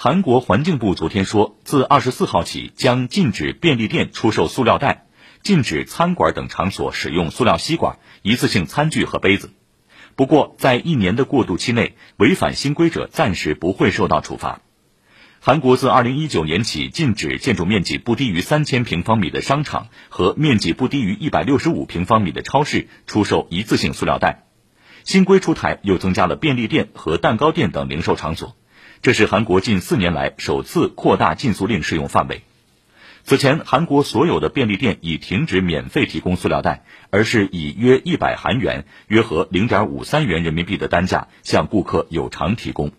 韩国环境部昨天说，自二十四号起将禁止便利店出售塑料袋，禁止餐馆等场所使用塑料吸管、一次性餐具和杯子。不过，在一年的过渡期内，违反新规者暂时不会受到处罚。韩国自二零一九年起禁止建筑面积不低于三千平方米的商场和面积不低于一百六十五平方米的超市出售一次性塑料袋。新规出台，又增加了便利店和蛋糕店等零售场所。这是韩国近四年来首次扩大禁塑令适用范围。此前，韩国所有的便利店已停止免费提供塑料袋，而是以约一百韩元（约合零点五三元人民币）的单价向顾客有偿提供。